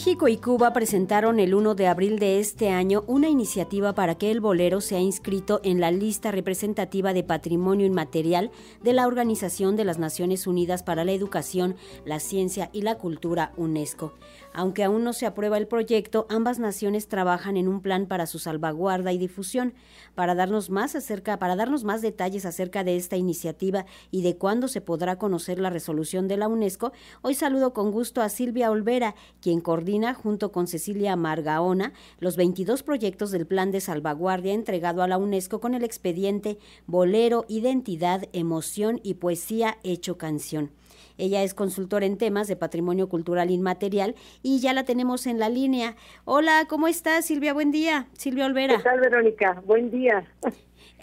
México y Cuba presentaron el 1 de abril de este año una iniciativa para que el bolero sea inscrito en la lista representativa de patrimonio inmaterial de la Organización de las Naciones Unidas para la Educación, la Ciencia y la Cultura UNESCO. Aunque aún no se aprueba el proyecto, ambas naciones trabajan en un plan para su salvaguarda y difusión. Para darnos más acerca, para darnos más detalles acerca de esta iniciativa y de cuándo se podrá conocer la resolución de la UNESCO, hoy saludo con gusto a Silvia Olvera, quien coordina junto con Cecilia Margaona los 22 proyectos del plan de salvaguardia entregado a la UNESCO con el expediente Bolero, Identidad, Emoción y Poesía Hecho Canción. Ella es consultora en temas de patrimonio cultural inmaterial y ya la tenemos en la línea. Hola, ¿cómo estás, Silvia? Buen día. Silvia Olvera. ¿Qué tal, Verónica? Buen día.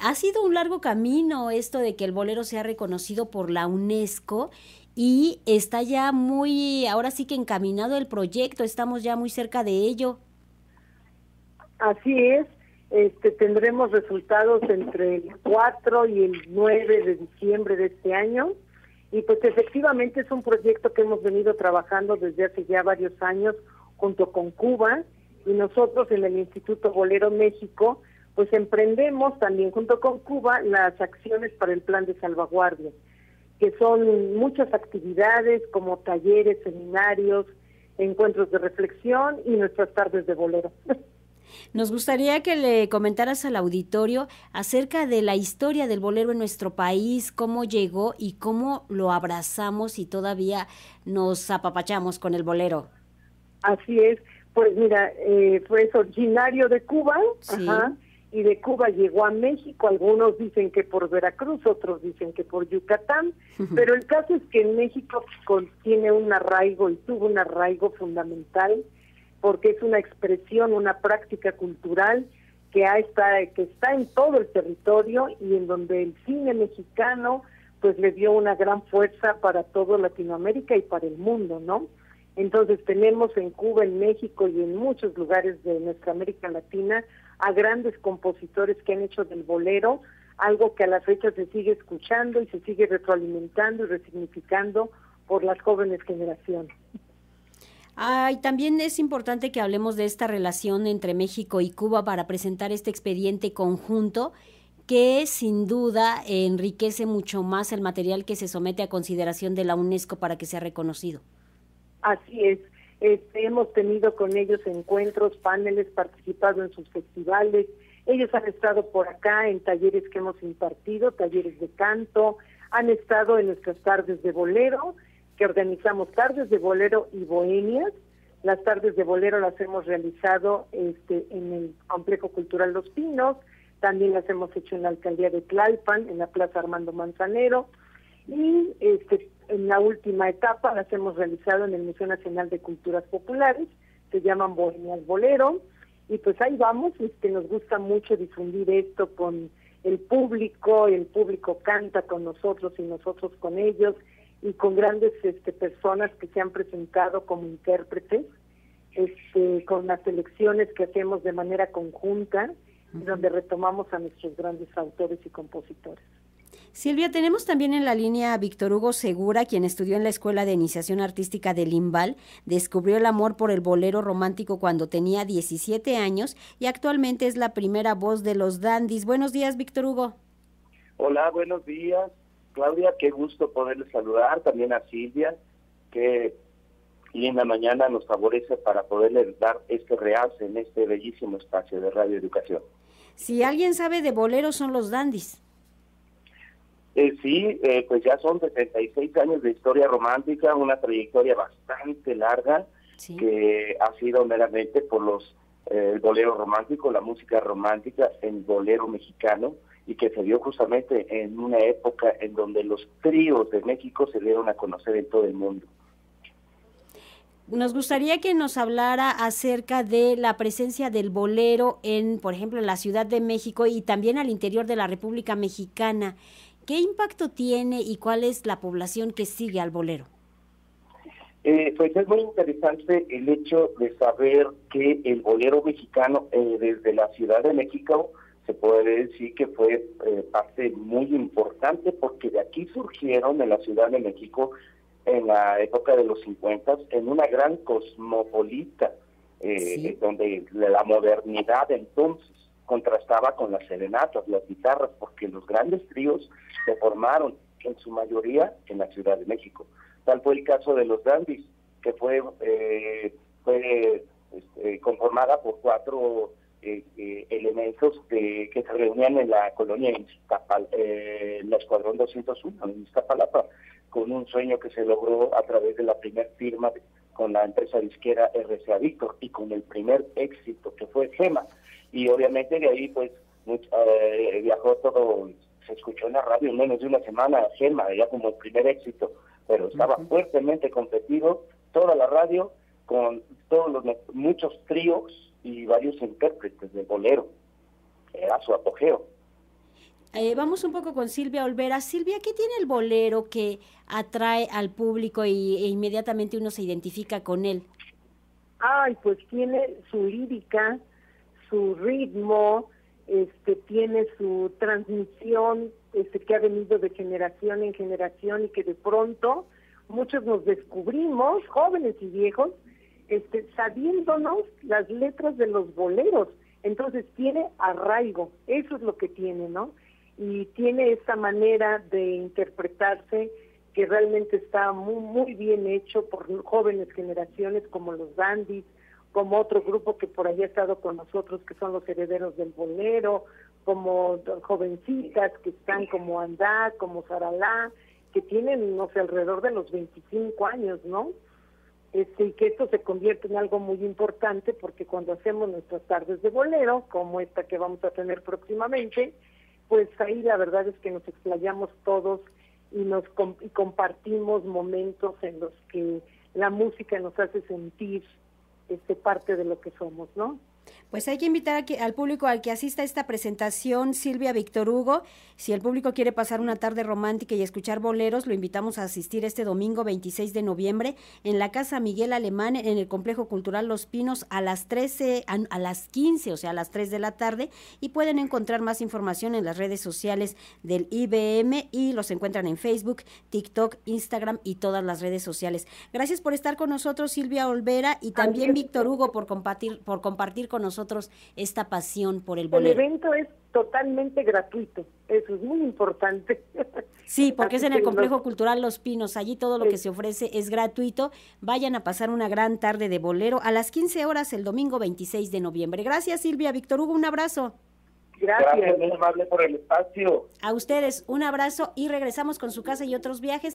Ha sido un largo camino esto de que el bolero sea reconocido por la UNESCO y está ya muy, ahora sí que encaminado el proyecto, estamos ya muy cerca de ello. Así es, este, tendremos resultados entre el 4 y el 9 de diciembre de este año y pues efectivamente es un proyecto que hemos venido trabajando desde hace ya varios años junto con Cuba y nosotros en el Instituto Bolero México pues emprendemos también junto con Cuba las acciones para el plan de salvaguardia, que son muchas actividades como talleres, seminarios, encuentros de reflexión y nuestras tardes de bolero. Nos gustaría que le comentaras al auditorio acerca de la historia del bolero en nuestro país, cómo llegó y cómo lo abrazamos y todavía nos apapachamos con el bolero. Así es, pues mira, eh, fue originario de Cuba, y de Cuba llegó a México, algunos dicen que por Veracruz, otros dicen que por Yucatán, pero el caso es que en México tiene un arraigo y tuvo un arraigo fundamental porque es una expresión, una práctica cultural que, está, que en todo el territorio y en donde el cine mexicano pues le dio una gran fuerza para todo Latinoamérica y para el mundo, ¿no? Entonces tenemos en Cuba, en México y en muchos lugares de nuestra América Latina a grandes compositores que han hecho del bolero algo que a la fecha se sigue escuchando y se sigue retroalimentando y resignificando por las jóvenes generaciones. Ay, también es importante que hablemos de esta relación entre México y Cuba para presentar este expediente conjunto que sin duda enriquece mucho más el material que se somete a consideración de la UNESCO para que sea reconocido. Así es. Este, hemos tenido con ellos encuentros, paneles, participado en sus festivales. Ellos han estado por acá en talleres que hemos impartido, talleres de canto, han estado en nuestras tardes de bolero que organizamos tardes de bolero y bohemias. Las tardes de bolero las hemos realizado este, en el Complejo Cultural Los Pinos, también las hemos hecho en la alcaldía de Tlalpan, en la Plaza Armando Manzanero, y este, en la última etapa las hemos realizado en el Museo Nacional de Culturas Populares, se llaman Bohemias Bolero, y pues ahí vamos, este, nos gusta mucho difundir esto con el público, el público canta con nosotros y nosotros con ellos, y con grandes este, personas que se han presentado como intérpretes, este, con las elecciones que hacemos de manera conjunta, donde retomamos a nuestros grandes autores y compositores. Silvia, tenemos también en la línea a Víctor Hugo Segura, quien estudió en la Escuela de Iniciación Artística de Limbal, descubrió el amor por el bolero romántico cuando tenía 17 años y actualmente es la primera voz de los dandies. Buenos días, Víctor Hugo. Hola, buenos días. Claudia, qué gusto poderle saludar, también a Silvia, que linda mañana nos favorece para poderle dar este realce en este bellísimo espacio de Radio Educación. Si alguien sabe de boleros son los dandis. Eh, sí, eh, pues ya son 76 años de historia romántica, una trayectoria bastante larga que ha sido meramente por los eh, el bolero romántico, la música romántica, el bolero mexicano, y que se dio justamente en una época en donde los tríos de México se dieron a conocer en todo el mundo. Nos gustaría que nos hablara acerca de la presencia del bolero en, por ejemplo, en la Ciudad de México y también al interior de la República Mexicana. ¿Qué impacto tiene y cuál es la población que sigue al bolero? Eh, pues es muy interesante el hecho de saber que el bolero mexicano eh, desde la Ciudad de México se puede decir que fue eh, parte muy importante porque de aquí surgieron en la Ciudad de México en la época de los 50 en una gran cosmopolita, eh, donde la modernidad entonces contrastaba con las serenatas, las guitarras, porque los grandes tríos se formaron en su mayoría en la Ciudad de México. Tal fue el caso de los Dandies, que fue, eh, fue este, conformada por cuatro eh, eh, elementos que se reunían en la colonia en eh, la Escuadrón 201 en Iztapalapa, con un sueño que se logró a través de la primera firma con la empresa disquera RCA Víctor y con el primer éxito que fue Gema. Y obviamente de ahí pues viajó todo, se escuchó en la radio en menos de una semana Gema, ya como el primer éxito, pero estaba fuertemente competido toda la radio con todos los muchos tríos y varios intérpretes de bolero. Era su apogeo. Eh, vamos un poco con Silvia Olvera. Silvia, ¿qué tiene el bolero que atrae al público y, e inmediatamente uno se identifica con él? Ay, pues tiene su lírica, su ritmo, este, tiene su transmisión este, que ha venido de generación en generación y que de pronto muchos nos descubrimos, jóvenes y viejos, este, sabiéndonos las letras de los boleros. Entonces tiene arraigo, eso es lo que tiene, ¿no? Y tiene esta manera de interpretarse que realmente está muy, muy bien hecho por jóvenes generaciones como los Dandis, como otro grupo que por ahí ha estado con nosotros, que son los herederos del bolero, como jovencitas que están como Andá, como Saralá, que tienen, no sé, alrededor de los 25 años, ¿no? Este, y que esto se convierte en algo muy importante porque cuando hacemos nuestras tardes de bolero, como esta que vamos a tener próximamente, pues ahí la verdad es que nos explayamos todos y nos y compartimos momentos en los que la música nos hace sentir este parte de lo que somos, ¿no? Pues hay que invitar al público al que asista a esta presentación, Silvia Víctor Hugo. Si el público quiere pasar una tarde romántica y escuchar boleros, lo invitamos a asistir este domingo 26 de noviembre en la Casa Miguel Alemán, en el Complejo Cultural Los Pinos, a las 13, a, las 15, o sea, a las 3 de la tarde. Y pueden encontrar más información en las redes sociales del IBM y los encuentran en Facebook, TikTok, Instagram y todas las redes sociales. Gracias por estar con nosotros, Silvia Olvera, y también Víctor Hugo por compartir, por compartir con nosotros esta pasión por el bolero. El evento es totalmente gratuito, eso es muy importante. Sí, porque es en el Complejo Cultural Los Pinos, allí todo lo que se ofrece es gratuito. Vayan a pasar una gran tarde de bolero a las 15 horas el domingo 26 de noviembre. Gracias Silvia, Víctor Hugo, un abrazo. Gracias, muy amable por el espacio. A ustedes un abrazo y regresamos con su casa y otros viajes.